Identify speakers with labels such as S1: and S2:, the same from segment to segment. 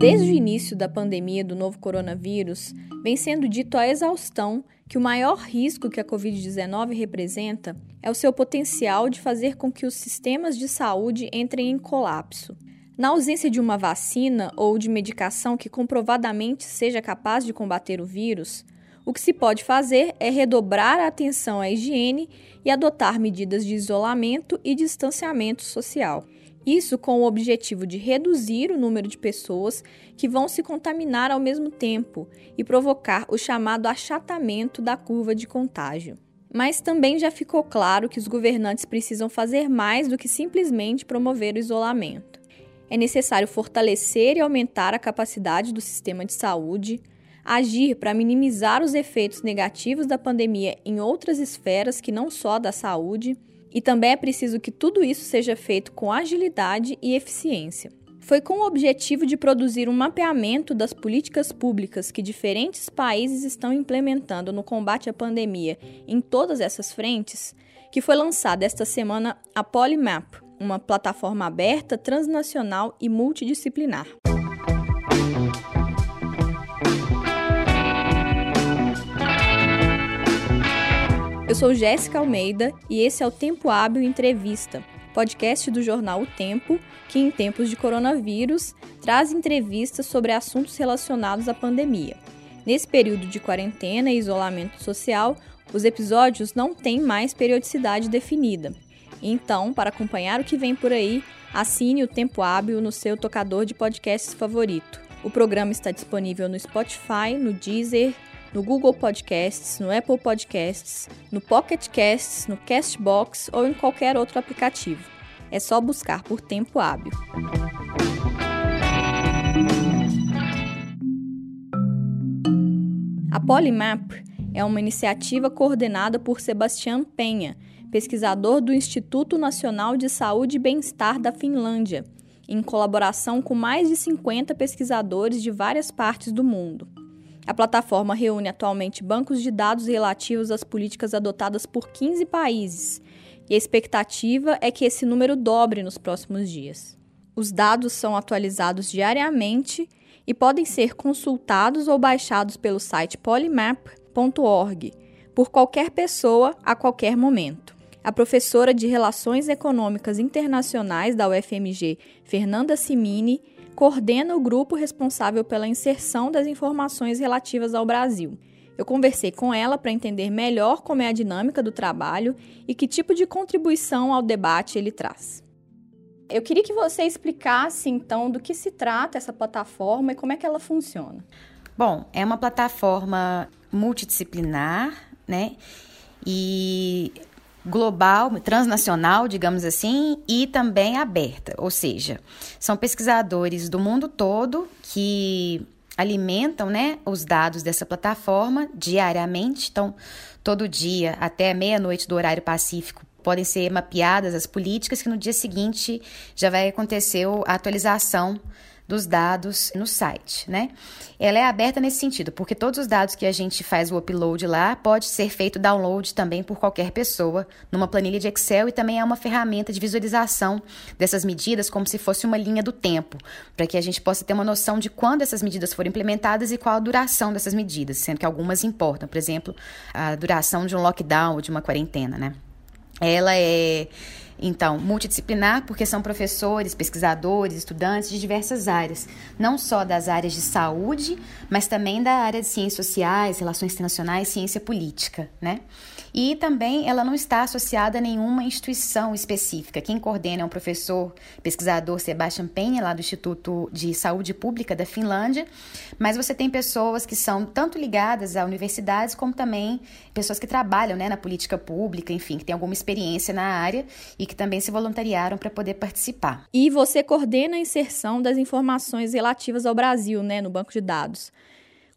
S1: Desde o início da pandemia do novo coronavírus, vem sendo dito a exaustão que o maior risco que a Covid-19 representa é o seu potencial de fazer com que os sistemas de saúde entrem em colapso. Na ausência de uma vacina ou de medicação que comprovadamente seja capaz de combater o vírus, o que se pode fazer é redobrar a atenção à higiene e adotar medidas de isolamento e distanciamento social. Isso com o objetivo de reduzir o número de pessoas que vão se contaminar ao mesmo tempo e provocar o chamado achatamento da curva de contágio. Mas também já ficou claro que os governantes precisam fazer mais do que simplesmente promover o isolamento. É necessário fortalecer e aumentar a capacidade do sistema de saúde, agir para minimizar os efeitos negativos da pandemia em outras esferas que não só da saúde e também é preciso que tudo isso seja feito com agilidade e eficiência. Foi com o objetivo de produzir um mapeamento das políticas públicas que diferentes países estão implementando no combate à pandemia em todas essas frentes que foi lançada esta semana a Polymap, uma plataforma aberta, transnacional e multidisciplinar. Eu sou Jéssica Almeida e esse é o Tempo Hábil Entrevista, podcast do jornal O Tempo, que em tempos de coronavírus traz entrevistas sobre assuntos relacionados à pandemia. Nesse período de quarentena e isolamento social, os episódios não têm mais periodicidade definida. Então, para acompanhar o que vem por aí, assine o Tempo Hábil no seu tocador de podcasts favorito. O programa está disponível no Spotify, no Deezer, no Google Podcasts, no Apple Podcasts, no Pocket Casts, no Castbox ou em qualquer outro aplicativo. É só buscar por tempo hábil. A Polymap é uma iniciativa coordenada por Sebastião Penha, pesquisador do Instituto Nacional de Saúde e Bem-Estar da Finlândia, em colaboração com mais de 50 pesquisadores de várias partes do mundo. A plataforma reúne atualmente bancos de dados relativos às políticas adotadas por 15 países, e a expectativa é que esse número dobre nos próximos dias. Os dados são atualizados diariamente e podem ser consultados ou baixados pelo site polymap.org por qualquer pessoa a qualquer momento. A professora de Relações Econômicas Internacionais da UFMG, Fernanda Simini, coordena o grupo responsável pela inserção das informações relativas ao Brasil. Eu conversei com ela para entender melhor como é a dinâmica do trabalho e que tipo de contribuição ao debate ele traz. Eu queria que você explicasse então do que se trata essa plataforma e como é que ela funciona.
S2: Bom, é uma plataforma multidisciplinar, né? E global, transnacional, digamos assim, e também aberta, ou seja, são pesquisadores do mundo todo que alimentam, né, os dados dessa plataforma diariamente, então todo dia até meia-noite do horário pacífico podem ser mapeadas as políticas que no dia seguinte já vai acontecer a atualização dos dados no site, né? Ela é aberta nesse sentido, porque todos os dados que a gente faz o upload lá pode ser feito download também por qualquer pessoa numa planilha de Excel e também é uma ferramenta de visualização dessas medidas como se fosse uma linha do tempo, para que a gente possa ter uma noção de quando essas medidas foram implementadas e qual a duração dessas medidas, sendo que algumas importam, por exemplo, a duração de um lockdown ou de uma quarentena, né? Ela é então, multidisciplinar, porque são professores, pesquisadores, estudantes de diversas áreas, não só das áreas de saúde, mas também da área de ciências sociais, relações internacionais, ciência política, né? E também ela não está associada a nenhuma instituição específica. Quem coordena é um professor pesquisador Sebastian Penha, lá do Instituto de Saúde Pública da Finlândia, mas você tem pessoas que são tanto ligadas a universidades como também pessoas que trabalham né, na política pública, enfim, que têm alguma experiência na área e que também se voluntariaram para poder participar.
S1: E você coordena a inserção das informações relativas ao Brasil, né, no banco de dados.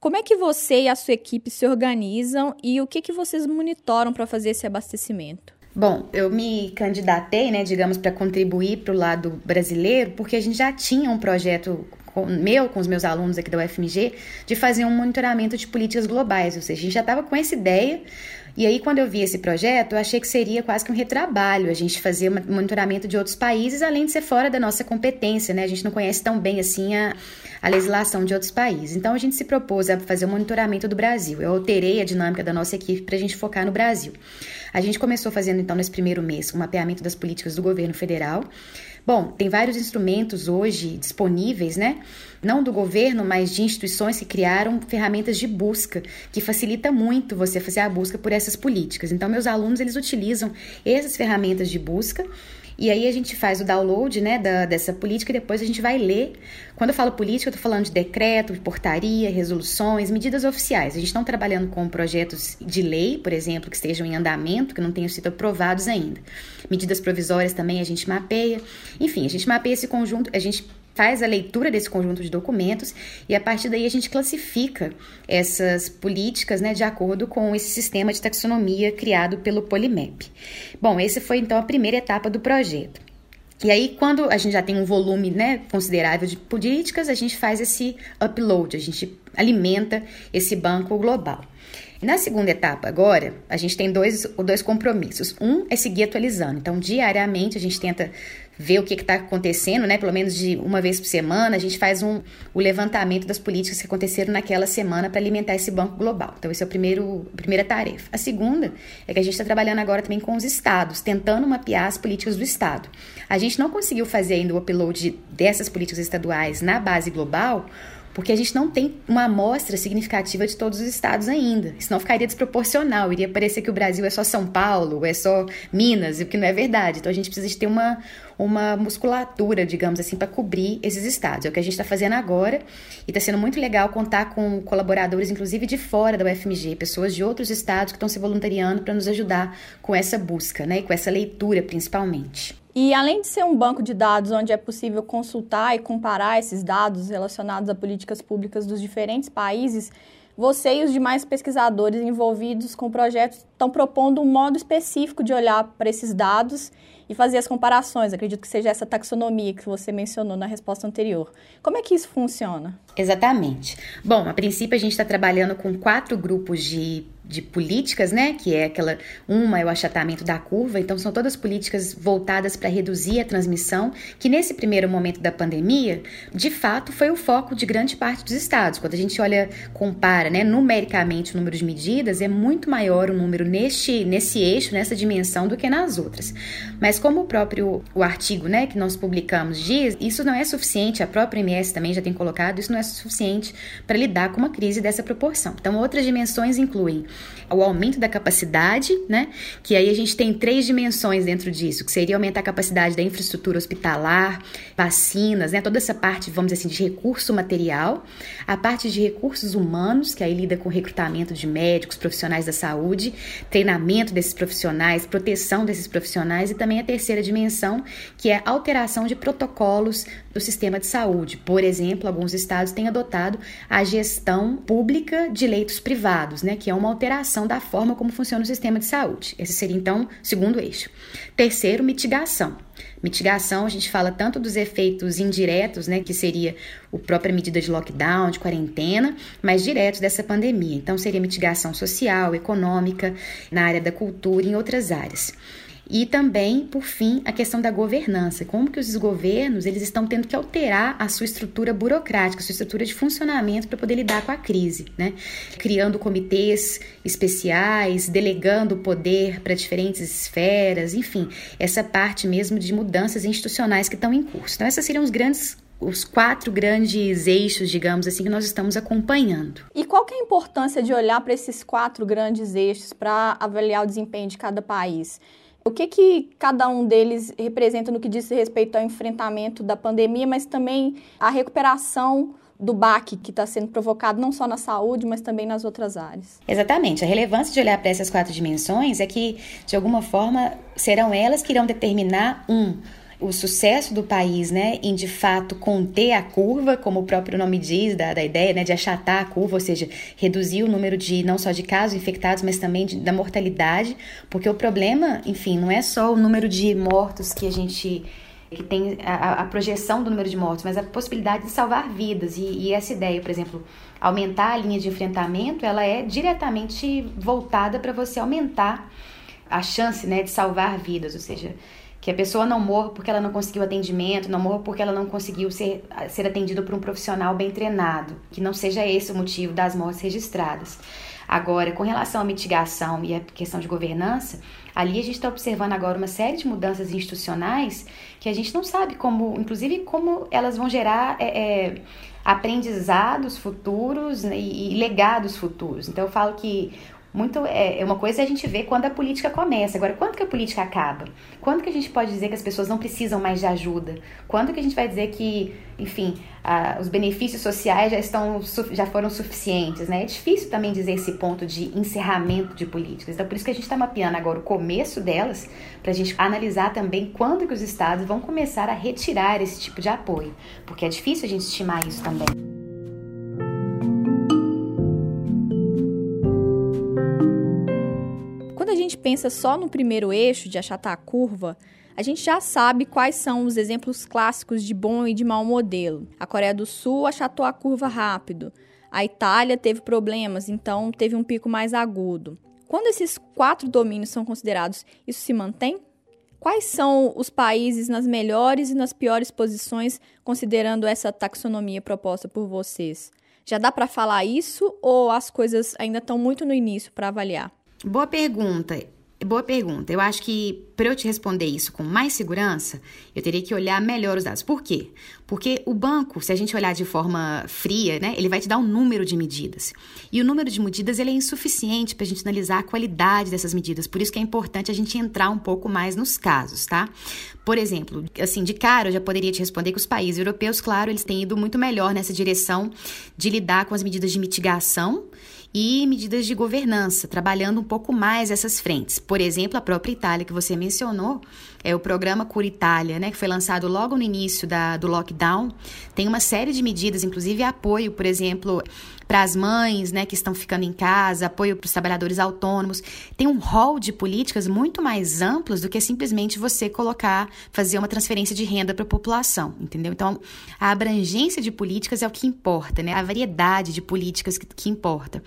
S1: Como é que você e a sua equipe se organizam e o que, que vocês monitoram para fazer esse abastecimento?
S2: Bom, eu me candidatei, né, digamos, para contribuir para o lado brasileiro, porque a gente já tinha um projeto com, meu, com os meus alunos aqui da UFMG, de fazer um monitoramento de políticas globais. Ou seja, a gente já estava com essa ideia, e aí, quando eu vi esse projeto, eu achei que seria quase que um retrabalho a gente fazer um monitoramento de outros países, além de ser fora da nossa competência, né? A gente não conhece tão bem assim a, a legislação de outros países. Então, a gente se propôs a fazer um monitoramento do Brasil. Eu alterei a dinâmica da nossa equipe para a gente focar no Brasil. A gente começou fazendo, então, nesse primeiro mês, um mapeamento das políticas do governo federal. Bom, tem vários instrumentos hoje disponíveis, né? Não do governo, mas de instituições que criaram ferramentas de busca, que facilita muito você fazer a busca por essas políticas. Então, meus alunos, eles utilizam essas ferramentas de busca e aí a gente faz o download né, da, dessa política e depois a gente vai ler. Quando eu falo política, eu estou falando de decreto, de portaria, resoluções, medidas oficiais. A gente não está trabalhando com projetos de lei, por exemplo, que estejam em andamento, que não tenham sido aprovados ainda. Medidas provisórias também a gente mapeia. Enfim, a gente mapeia esse conjunto, a gente faz a leitura desse conjunto de documentos e a partir daí a gente classifica essas políticas né, de acordo com esse sistema de taxonomia criado pelo Polimep. Bom, essa foi então a primeira etapa do projeto. E aí, quando a gente já tem um volume né, considerável de políticas, a gente faz esse upload, a gente alimenta esse banco global. Na segunda etapa, agora, a gente tem dois, dois compromissos. Um é seguir atualizando. Então, diariamente, a gente tenta ver o que está acontecendo, né? Pelo menos de uma vez por semana, a gente faz um, o levantamento das políticas que aconteceram naquela semana para alimentar esse banco global. Então, esse é o primeiro, a primeira tarefa. A segunda é que a gente está trabalhando agora também com os estados, tentando mapear as políticas do estado. A gente não conseguiu fazer ainda o upload dessas políticas estaduais na base global, porque a gente não tem uma amostra significativa de todos os estados ainda. Senão ficaria desproporcional, iria parecer que o Brasil é só São Paulo, é só Minas, o que não é verdade. Então a gente precisa de ter uma, uma musculatura, digamos assim, para cobrir esses estados. É o que a gente está fazendo agora e está sendo muito legal contar com colaboradores, inclusive de fora da UFMG, pessoas de outros estados que estão se voluntariando para nos ajudar com essa busca, né, e com essa leitura principalmente.
S1: E além de ser um banco de dados onde é possível consultar e comparar esses dados relacionados a políticas públicas dos diferentes países, você e os demais pesquisadores envolvidos com o projeto estão propondo um modo específico de olhar para esses dados e fazer as comparações. Acredito que seja essa taxonomia que você mencionou na resposta anterior. Como é que isso funciona?
S2: Exatamente. Bom, a princípio a gente está trabalhando com quatro grupos de de políticas, né? Que é aquela uma é o achatamento da curva, então são todas políticas voltadas para reduzir a transmissão, que nesse primeiro momento da pandemia, de fato, foi o foco de grande parte dos estados. Quando a gente olha, compara, né, numericamente o número de medidas, é muito maior o número neste nesse eixo, nessa dimensão do que nas outras. Mas como o próprio o artigo, né, que nós publicamos diz, isso não é suficiente, a própria MS também já tem colocado, isso não é suficiente para lidar com uma crise dessa proporção. Então, outras dimensões incluem o aumento da capacidade, né? Que aí a gente tem três dimensões dentro disso, que seria aumentar a capacidade da infraestrutura hospitalar, vacinas, né? Toda essa parte, vamos dizer assim, de recurso material, a parte de recursos humanos, que aí lida com recrutamento de médicos, profissionais da saúde, treinamento desses profissionais, proteção desses profissionais e também a terceira dimensão, que é alteração de protocolos do sistema de saúde. Por exemplo, alguns estados têm adotado a gestão pública de leitos privados, né, que é uma alteração da forma como funciona o sistema de saúde. Esse seria então o segundo eixo. Terceiro, mitigação. Mitigação, a gente fala tanto dos efeitos indiretos, né, que seria a própria medida de lockdown, de quarentena, mas diretos dessa pandemia. Então, seria mitigação social, econômica, na área da cultura e em outras áreas. E também, por fim, a questão da governança, como que os governos eles estão tendo que alterar a sua estrutura burocrática, a sua estrutura de funcionamento para poder lidar com a crise, né? Criando comitês especiais, delegando poder para diferentes esferas, enfim, essa parte mesmo de mudanças institucionais que estão em curso. Então, esses seriam os grandes os quatro grandes eixos, digamos assim, que nós estamos acompanhando.
S1: E qual que é a importância de olhar para esses quatro grandes eixos para avaliar o desempenho de cada país? O que, que cada um deles representa no que diz respeito ao enfrentamento da pandemia, mas também a recuperação do baque que está sendo provocado não só na saúde, mas também nas outras áreas.
S2: Exatamente. A relevância de olhar para essas quatro dimensões é que, de alguma forma, serão elas que irão determinar um o sucesso do país, né, em de fato conter a curva, como o próprio nome diz, da, da ideia, né, de achatar a curva, ou seja, reduzir o número de não só de casos infectados, mas também de, da mortalidade, porque o problema, enfim, não é só o número de mortos que a gente que tem a, a, projeção do número de mortos, mas a possibilidade de salvar vidas. E, e, essa ideia, por exemplo, aumentar a linha de enfrentamento, ela é diretamente voltada para você aumentar a chance né, de salvar vidas, ou seja, que a pessoa não morra porque ela não conseguiu atendimento, não morra porque ela não conseguiu ser, ser atendida por um profissional bem treinado, que não seja esse o motivo das mortes registradas. Agora, com relação à mitigação e a questão de governança, ali a gente está observando agora uma série de mudanças institucionais que a gente não sabe como, inclusive, como elas vão gerar é, é, aprendizados futuros né, e, e legados futuros. Então, eu falo que muito é, é uma coisa a gente vê quando a política começa. Agora, quando que a política acaba? Quando que a gente pode dizer que as pessoas não precisam mais de ajuda? Quando que a gente vai dizer que, enfim, a, os benefícios sociais já estão já foram suficientes, né? É difícil também dizer esse ponto de encerramento de políticas. Então, por isso que a gente está mapeando agora o começo delas, para a gente analisar também quando que os estados vão começar a retirar esse tipo de apoio, porque é difícil a gente estimar isso também.
S1: Gente pensa só no primeiro eixo de achatar a curva, a gente já sabe quais são os exemplos clássicos de bom e de mau modelo. A Coreia do Sul achatou a curva rápido. A Itália teve problemas, então teve um pico mais agudo. Quando esses quatro domínios são considerados, isso se mantém? Quais são os países nas melhores e nas piores posições, considerando essa taxonomia proposta por vocês? Já dá para falar isso ou as coisas ainda estão muito no início para avaliar?
S2: Boa pergunta. Boa pergunta. Eu acho que para eu te responder isso com mais segurança, eu teria que olhar melhor os dados. Por quê? Porque o banco, se a gente olhar de forma fria, né, ele vai te dar um número de medidas. E o número de medidas ele é insuficiente para a gente analisar a qualidade dessas medidas. Por isso que é importante a gente entrar um pouco mais nos casos, tá? Por exemplo, assim, de cara eu já poderia te responder que os países europeus, claro, eles têm ido muito melhor nessa direção de lidar com as medidas de mitigação e medidas de governança, trabalhando um pouco mais essas frentes. Por exemplo, a própria Itália que você mencionou, é o programa Cura Itália, né, que foi lançado logo no início da, do lockdown, tem uma série de medidas, inclusive apoio, por exemplo, para as mães né, que estão ficando em casa, apoio para os trabalhadores autônomos. Tem um rol de políticas muito mais amplos do que simplesmente você colocar, fazer uma transferência de renda para a população, entendeu? Então, a abrangência de políticas é o que importa, né? A variedade de políticas que, que importa.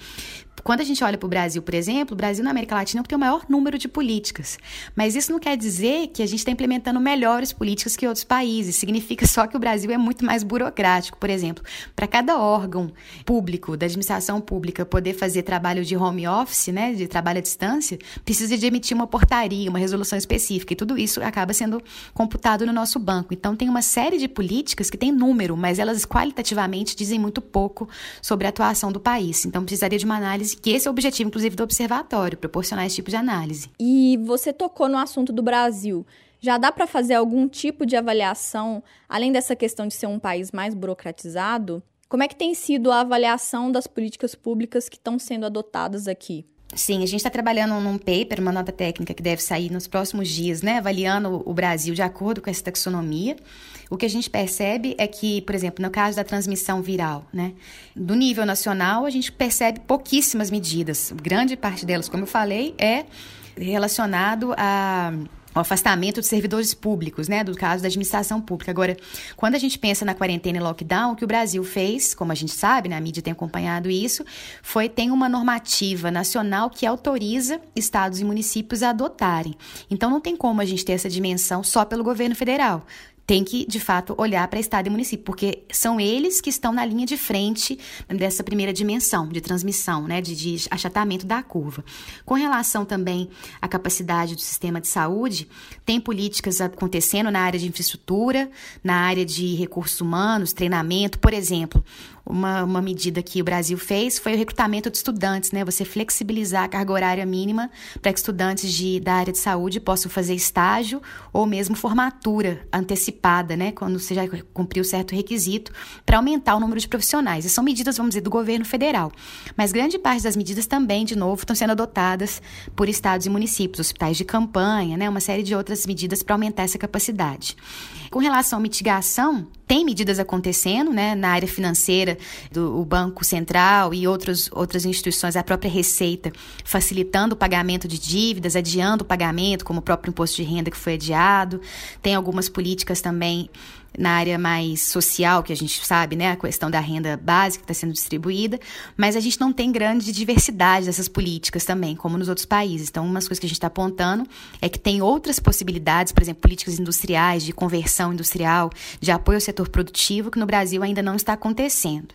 S2: Quando a gente olha para o Brasil, por exemplo, o Brasil na América Latina tem o maior número de políticas. Mas isso não quer dizer que a gente está implementando melhores políticas que outros países. Significa só que o Brasil é muito mais burocrático. Por exemplo, para cada órgão público, da administração pública, poder fazer trabalho de home office, né, de trabalho à distância, precisa de emitir uma portaria, uma resolução específica. E tudo isso acaba sendo computado no nosso banco. Então, tem uma série de políticas que tem número, mas elas qualitativamente dizem muito pouco sobre a atuação do país. Então, precisaria de uma análise que esse é o objetivo, inclusive, do observatório, proporcionar esse tipo de análise.
S1: E você tocou no assunto do Brasil. Já dá para fazer algum tipo de avaliação, além dessa questão de ser um país mais burocratizado? Como é que tem sido a avaliação das políticas públicas que estão sendo adotadas aqui?
S2: Sim, a gente está trabalhando num paper, uma nota técnica que deve sair nos próximos dias, né? Avaliando o Brasil de acordo com essa taxonomia. O que a gente percebe é que, por exemplo, no caso da transmissão viral, né? Do nível nacional, a gente percebe pouquíssimas medidas. Grande parte delas, como eu falei, é relacionado a o afastamento de servidores públicos, né, do caso da administração pública. Agora, quando a gente pensa na quarentena e lockdown, o que o Brasil fez, como a gente sabe, né, a mídia tem acompanhado isso, foi tem uma normativa nacional que autoriza estados e municípios a adotarem. Então não tem como a gente ter essa dimensão só pelo governo federal tem que, de fato, olhar para Estado e município, porque são eles que estão na linha de frente dessa primeira dimensão de transmissão, né, de, de achatamento da curva. Com relação também à capacidade do sistema de saúde, tem políticas acontecendo na área de infraestrutura, na área de recursos humanos, treinamento, por exemplo uma, uma medida que o Brasil fez foi o recrutamento de estudantes, né? Você flexibilizar a carga horária mínima para que estudantes de, da área de saúde possam fazer estágio ou mesmo formatura antecipada, né? Quando você já cumpriu certo requisito, para aumentar o número de profissionais. E são medidas, vamos dizer, do governo federal. Mas grande parte das medidas também, de novo, estão sendo adotadas por estados e municípios, hospitais de campanha, né? Uma série de outras medidas para aumentar essa capacidade. Com relação à mitigação, tem medidas acontecendo, né, na área financeira, do Banco Central e outros, outras instituições, a própria Receita, facilitando o pagamento de dívidas, adiando o pagamento, como o próprio imposto de renda que foi adiado. Tem algumas políticas também na área mais social, que a gente sabe, né, a questão da renda básica que está sendo distribuída, mas a gente não tem grande diversidade dessas políticas também, como nos outros países. Então, umas coisas que a gente está apontando é que tem outras possibilidades, por exemplo, políticas industriais, de conversão industrial, de apoio ao setor produtivo, que no Brasil ainda não está acontecendo.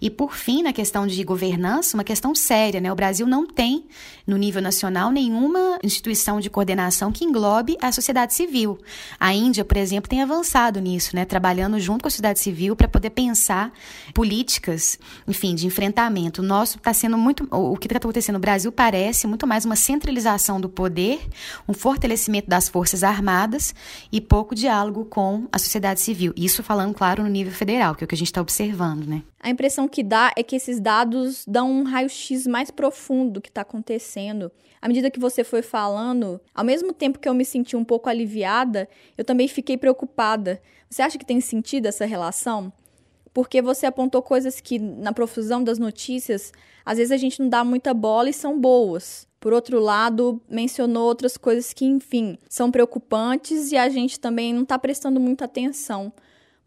S2: E, por fim, na questão de governança, uma questão séria, né? O Brasil não tem, no nível nacional, nenhuma instituição de coordenação que englobe a sociedade civil. A Índia, por exemplo, tem avançado nisso, né? Trabalhando junto com a sociedade civil para poder pensar políticas, enfim, de enfrentamento. O nosso está sendo muito. O que está acontecendo no Brasil parece muito mais uma centralização do poder, um fortalecimento das Forças Armadas e pouco diálogo com a sociedade civil. Isso falando, claro, no nível federal, que é o que a gente está observando, né?
S1: A impressão que dá é que esses dados dão um raio-x mais profundo do que está acontecendo. À medida que você foi falando, ao mesmo tempo que eu me senti um pouco aliviada, eu também fiquei preocupada. Você acha que tem sentido essa relação? Porque você apontou coisas que, na profusão das notícias, às vezes a gente não dá muita bola e são boas. Por outro lado, mencionou outras coisas que, enfim, são preocupantes e a gente também não está prestando muita atenção.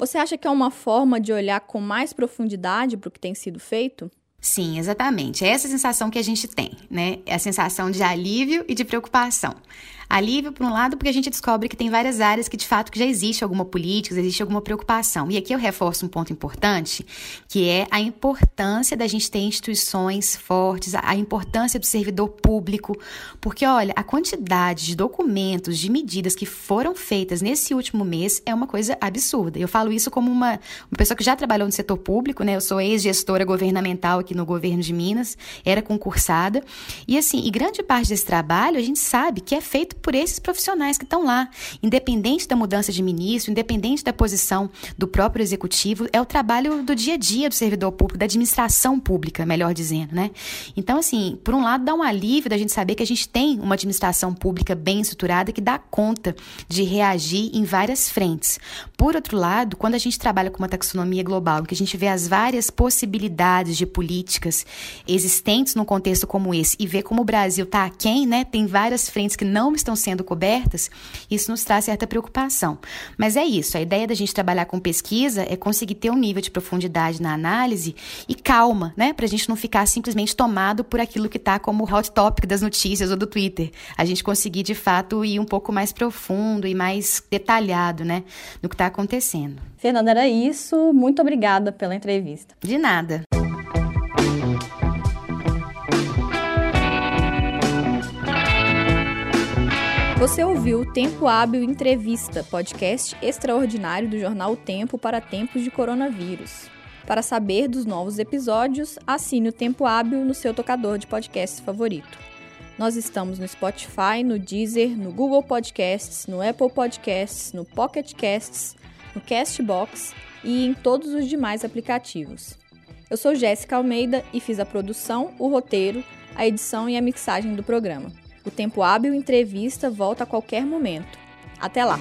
S1: Você acha que é uma forma de olhar com mais profundidade para o que tem sido feito?
S2: Sim, exatamente. É essa sensação que a gente tem, né? É a sensação de alívio e de preocupação. Alívio, por um lado, porque a gente descobre que tem várias áreas que de fato já existe alguma política, existe alguma preocupação. E aqui eu reforço um ponto importante, que é a importância da gente ter instituições fortes, a importância do servidor público, porque olha, a quantidade de documentos, de medidas que foram feitas nesse último mês é uma coisa absurda. Eu falo isso como uma, uma pessoa que já trabalhou no setor público, né? Eu sou ex-gestora governamental aqui no governo de Minas, era concursada. E assim, e grande parte desse trabalho a gente sabe que é feito por esses profissionais que estão lá. Independente da mudança de ministro, independente da posição do próprio executivo, é o trabalho do dia a dia do servidor público, da administração pública, melhor dizendo, né? Então, assim, por um lado, dá um alívio da gente saber que a gente tem uma administração pública bem estruturada que dá conta de reagir em várias frentes. Por outro lado, quando a gente trabalha com uma taxonomia global, que a gente vê as várias possibilidades de políticas existentes num contexto como esse e vê como o Brasil está aquém, né? Tem várias frentes que não estão estão sendo cobertas, isso nos traz certa preocupação. Mas é isso, a ideia da gente trabalhar com pesquisa é conseguir ter um nível de profundidade na análise e calma, né? Para a gente não ficar simplesmente tomado por aquilo que está como hot topic das notícias ou do Twitter. A gente conseguir, de fato, ir um pouco mais profundo e mais detalhado, né? No que está acontecendo.
S1: Fernanda, era isso. Muito obrigada pela entrevista.
S2: De nada.
S1: Você ouviu o Tempo Hábil Entrevista, podcast extraordinário do jornal o Tempo para tempos de coronavírus. Para saber dos novos episódios, assine o Tempo Hábil no seu tocador de podcasts favorito. Nós estamos no Spotify, no Deezer, no Google Podcasts, no Apple Podcasts, no Pocket Casts, no Castbox e em todos os demais aplicativos. Eu sou Jéssica Almeida e fiz a produção, o roteiro, a edição e a mixagem do programa. O Tempo Hábil Entrevista volta a qualquer momento. Até lá!